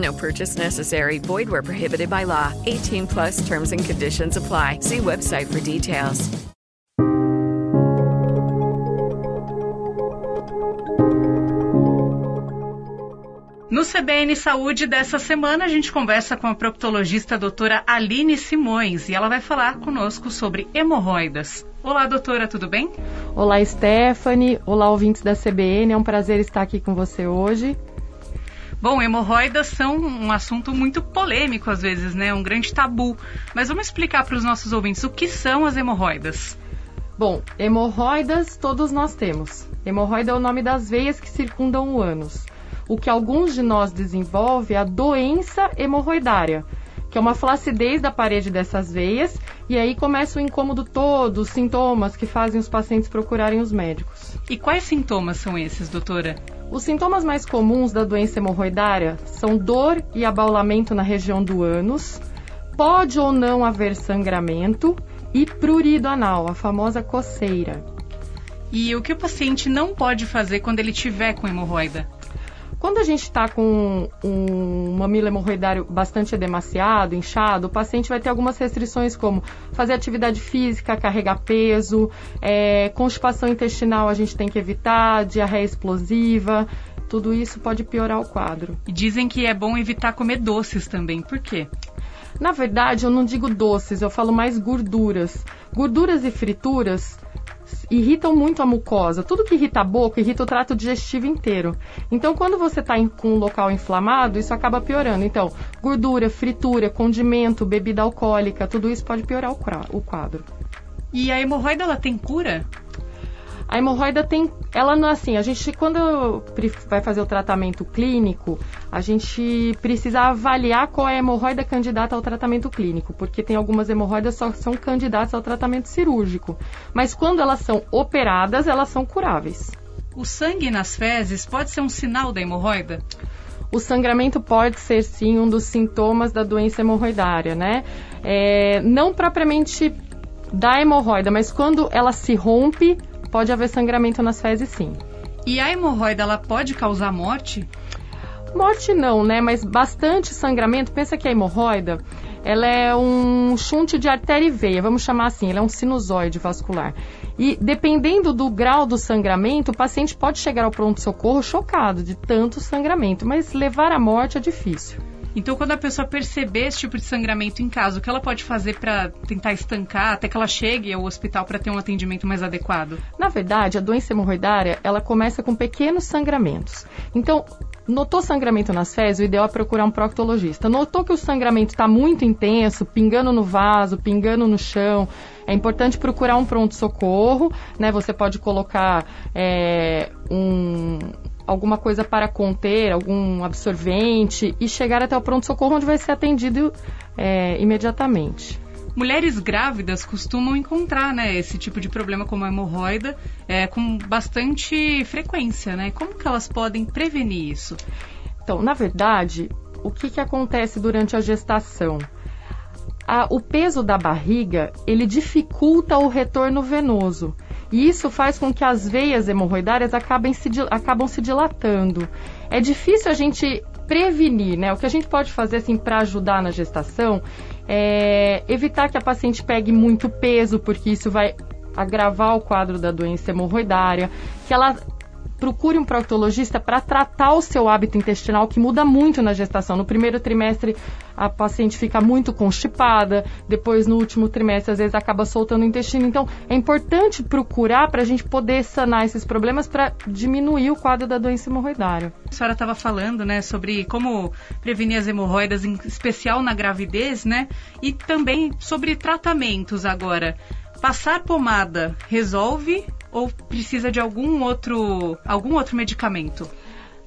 No purchase necessary. Void where prohibited by law. 18 plus terms and conditions apply. See website for details. No CBN Saúde dessa semana, a gente conversa com a proctologista doutora Aline Simões e ela vai falar conosco sobre hemorroidas. Olá, doutora, tudo bem? Olá, Stephanie. Olá, ouvintes da CBN. É um prazer estar aqui com você hoje. Bom, hemorroidas são um assunto muito polêmico às vezes, né? Um grande tabu. Mas vamos explicar para os nossos ouvintes o que são as hemorroidas. Bom, hemorroidas todos nós temos. Hemorroida é o nome das veias que circundam o ânus. O que alguns de nós desenvolve é a doença hemorroidária, que é uma flacidez da parede dessas veias, e aí começa o incômodo todo, os sintomas que fazem os pacientes procurarem os médicos. E quais sintomas são esses, doutora? Os sintomas mais comuns da doença hemorroidária são dor e abaulamento na região do ânus, pode ou não haver sangramento e prurido anal, a famosa coceira. E o que o paciente não pode fazer quando ele tiver com hemorroida? Quando a gente está com um mamilo hemorroidário bastante edemaciado, inchado, o paciente vai ter algumas restrições como fazer atividade física, carregar peso, é, constipação intestinal a gente tem que evitar, diarreia explosiva, tudo isso pode piorar o quadro. E dizem que é bom evitar comer doces também, por quê? Na verdade, eu não digo doces, eu falo mais gorduras. Gorduras e frituras irritam muito a mucosa. Tudo que irrita a boca irrita o trato digestivo inteiro. Então, quando você está com um local inflamado, isso acaba piorando. Então, gordura, fritura, condimento, bebida alcoólica, tudo isso pode piorar o quadro. E a hemorroida ela tem cura? A hemorroida tem, ela não é assim, a gente quando vai fazer o tratamento clínico, a gente precisa avaliar qual é a hemorroida candidata ao tratamento clínico, porque tem algumas hemorroidas só são candidatas ao tratamento cirúrgico, mas quando elas são operadas, elas são curáveis. O sangue nas fezes pode ser um sinal da hemorroida? O sangramento pode ser sim um dos sintomas da doença hemorroidária, né? É, não propriamente da hemorroida, mas quando ela se rompe, pode haver sangramento nas fezes sim. E a hemorroida ela pode causar morte? Morte não, né? Mas bastante sangramento. Pensa que a hemorroida, ela é um chunte de artéria e veia, vamos chamar assim, ela é um sinusoide vascular. E dependendo do grau do sangramento, o paciente pode chegar ao pronto-socorro chocado de tanto sangramento, mas levar à morte é difícil. Então, quando a pessoa perceber esse tipo de sangramento em casa, o que ela pode fazer para tentar estancar até que ela chegue ao hospital para ter um atendimento mais adequado? Na verdade, a doença hemorroidária, ela começa com pequenos sangramentos. Então, Notou sangramento nas fezes, o ideal é procurar um proctologista. Notou que o sangramento está muito intenso, pingando no vaso, pingando no chão, é importante procurar um pronto-socorro, né? Você pode colocar é, um, alguma coisa para conter, algum absorvente e chegar até o pronto-socorro onde vai ser atendido é, imediatamente. Mulheres grávidas costumam encontrar né, esse tipo de problema como a hemorroida é, com bastante frequência, né? Como que elas podem prevenir isso? Então, na verdade, o que, que acontece durante a gestação? A, o peso da barriga, ele dificulta o retorno venoso. E isso faz com que as veias hemorroidárias acabem se, acabam se dilatando. É difícil a gente prevenir, né? O que a gente pode fazer assim para ajudar na gestação é evitar que a paciente pegue muito peso, porque isso vai agravar o quadro da doença hemorroidária, que ela procure um proctologista para tratar o seu hábito intestinal, que muda muito na gestação. No primeiro trimestre, a paciente fica muito constipada, depois, no último trimestre, às vezes acaba soltando o intestino. Então, é importante procurar para a gente poder sanar esses problemas para diminuir o quadro da doença hemorroidária. A senhora estava falando, né, sobre como prevenir as hemorroidas, em especial na gravidez, né, e também sobre tratamentos agora. Passar pomada resolve ou precisa de algum outro, algum outro medicamento?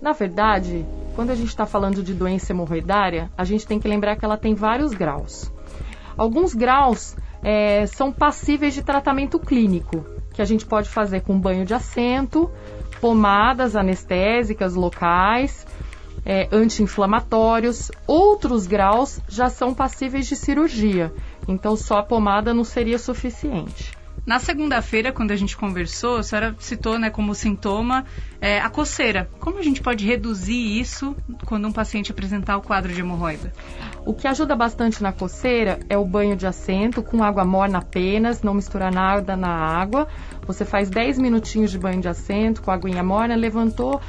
Na verdade, quando a gente está falando de doença hemorroidária, a gente tem que lembrar que ela tem vários graus. Alguns graus é, são passíveis de tratamento clínico, que a gente pode fazer com banho de assento, pomadas anestésicas locais, é, anti-inflamatórios. Outros graus já são passíveis de cirurgia, então só a pomada não seria suficiente. Na segunda-feira, quando a gente conversou, a senhora citou né, como sintoma é, a coceira. Como a gente pode reduzir isso quando um paciente apresentar o quadro de hemorroida? O que ajuda bastante na coceira é o banho de assento com água morna apenas, não misturar nada na água. Você faz 10 minutinhos de banho de assento com aguinha morna, levantou,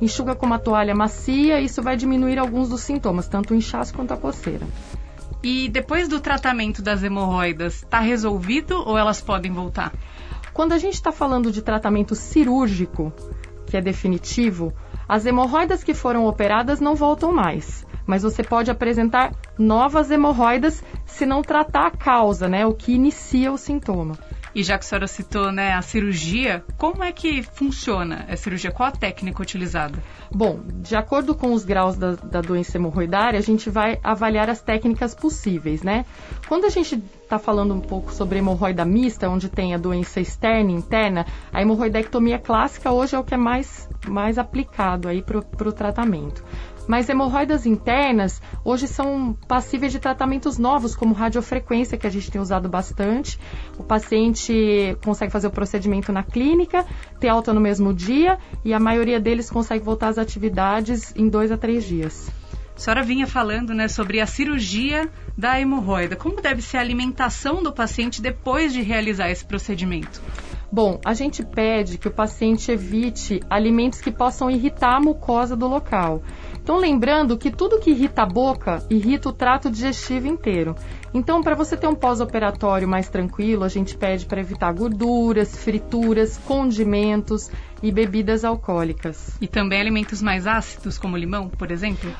enxuga com uma toalha macia, isso vai diminuir alguns dos sintomas, tanto o inchaço quanto a coceira. E depois do tratamento das hemorroidas, está resolvido ou elas podem voltar? Quando a gente está falando de tratamento cirúrgico, que é definitivo, as hemorroidas que foram operadas não voltam mais. Mas você pode apresentar novas hemorroidas se não tratar a causa, né? O que inicia o sintoma. E já que a senhora citou né, a cirurgia, como é que funciona a cirurgia? Qual a técnica utilizada? Bom, de acordo com os graus da, da doença hemorroidária, a gente vai avaliar as técnicas possíveis, né? Quando a gente está falando um pouco sobre hemorroida mista, onde tem a doença externa e interna, a hemorroidectomia clássica hoje é o que é mais, mais aplicado aí para o tratamento. Mas hemorroidas internas hoje são passíveis de tratamentos novos, como radiofrequência, que a gente tem usado bastante. O paciente consegue fazer o procedimento na clínica, ter alta no mesmo dia e a maioria deles consegue voltar às atividades em dois a três dias. A senhora vinha falando né, sobre a cirurgia da hemorroida. Como deve ser a alimentação do paciente depois de realizar esse procedimento? Bom, a gente pede que o paciente evite alimentos que possam irritar a mucosa do local. Então, lembrando que tudo que irrita a boca irrita o trato digestivo inteiro. Então, para você ter um pós-operatório mais tranquilo, a gente pede para evitar gorduras, frituras, condimentos e bebidas alcoólicas. E também alimentos mais ácidos, como limão, por exemplo?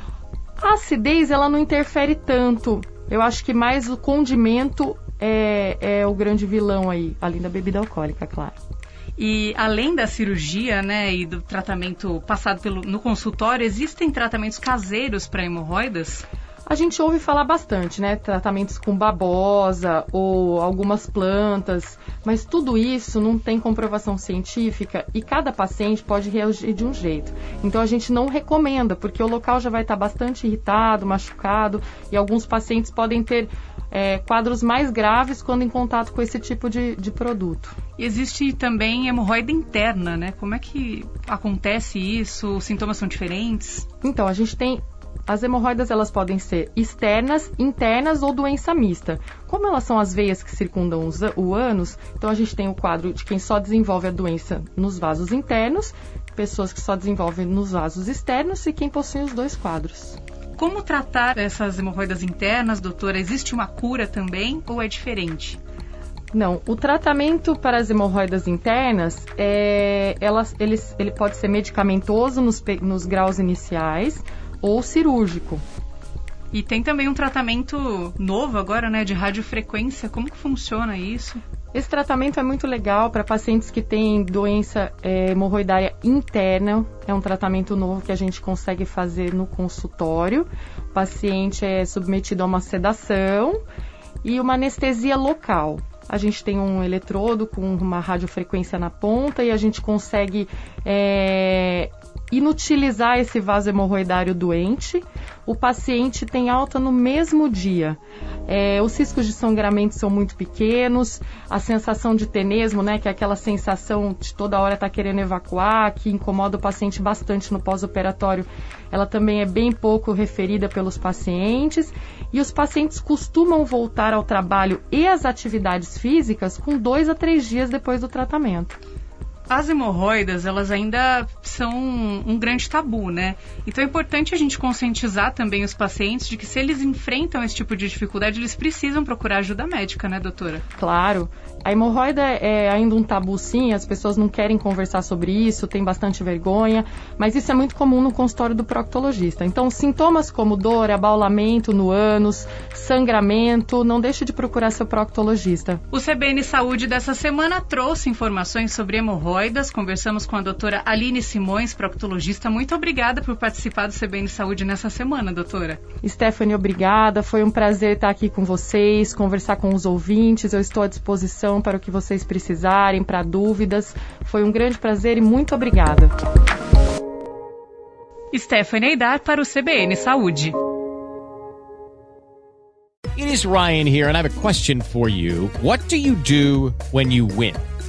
A acidez, ela não interfere tanto. Eu acho que mais o condimento é, é o grande vilão aí, além da bebida alcoólica, claro. E além da cirurgia, né, e do tratamento passado pelo, no consultório, existem tratamentos caseiros para hemorroidas? A gente ouve falar bastante, né? Tratamentos com babosa ou algumas plantas, mas tudo isso não tem comprovação científica e cada paciente pode reagir de um jeito. Então a gente não recomenda, porque o local já vai estar bastante irritado, machucado e alguns pacientes podem ter é, quadros mais graves quando em contato com esse tipo de, de produto. Existe também hemorroida interna, né? Como é que acontece isso? Os sintomas são diferentes? Então, a gente tem as hemorroidas elas podem ser externas, internas ou doença mista. Como elas são as veias que circundam os, o ânus, então a gente tem o quadro de quem só desenvolve a doença nos vasos internos, pessoas que só desenvolvem nos vasos externos e quem possui os dois quadros. Como tratar essas hemorroidas internas, doutora? Existe uma cura também ou é diferente? Não, o tratamento para as hemorroidas internas, é, elas, ele, ele pode ser medicamentoso nos, nos graus iniciais ou cirúrgico. E tem também um tratamento novo agora, né, de radiofrequência. Como que funciona isso? Esse tratamento é muito legal para pacientes que têm doença é, hemorroidária interna. É um tratamento novo que a gente consegue fazer no consultório. O paciente é submetido a uma sedação e uma anestesia local. A gente tem um eletrodo com uma radiofrequência na ponta e a gente consegue é, inutilizar esse vaso hemorroidário doente. O paciente tem alta no mesmo dia. É, os riscos de sangramento são muito pequenos, a sensação de tenesmo, né, que é aquela sensação de toda hora estar tá querendo evacuar, que incomoda o paciente bastante no pós-operatório, ela também é bem pouco referida pelos pacientes. E os pacientes costumam voltar ao trabalho e às atividades físicas com dois a três dias depois do tratamento. As hemorroidas, elas ainda são um grande tabu, né? Então é importante a gente conscientizar também os pacientes de que se eles enfrentam esse tipo de dificuldade, eles precisam procurar ajuda médica, né, doutora? Claro. A hemorroida é ainda um tabu, sim, as pessoas não querem conversar sobre isso, tem bastante vergonha, mas isso é muito comum no consultório do proctologista. Então, sintomas como dor, abaulamento no ânus, sangramento, não deixe de procurar seu proctologista. O CBN Saúde dessa semana trouxe informações sobre hemorroidas. Conversamos com a doutora Aline Simões, proctologista. Muito obrigada por participar do CBN Saúde nessa semana, doutora. Stephanie, obrigada. Foi um prazer estar aqui com vocês, conversar com os ouvintes. Eu estou à disposição para o que vocês precisarem, para dúvidas. Foi um grande prazer e muito obrigada. Stephanie Eidar para o CBN Saúde. It is Ryan here, and I have a question for you. What do you do when you win?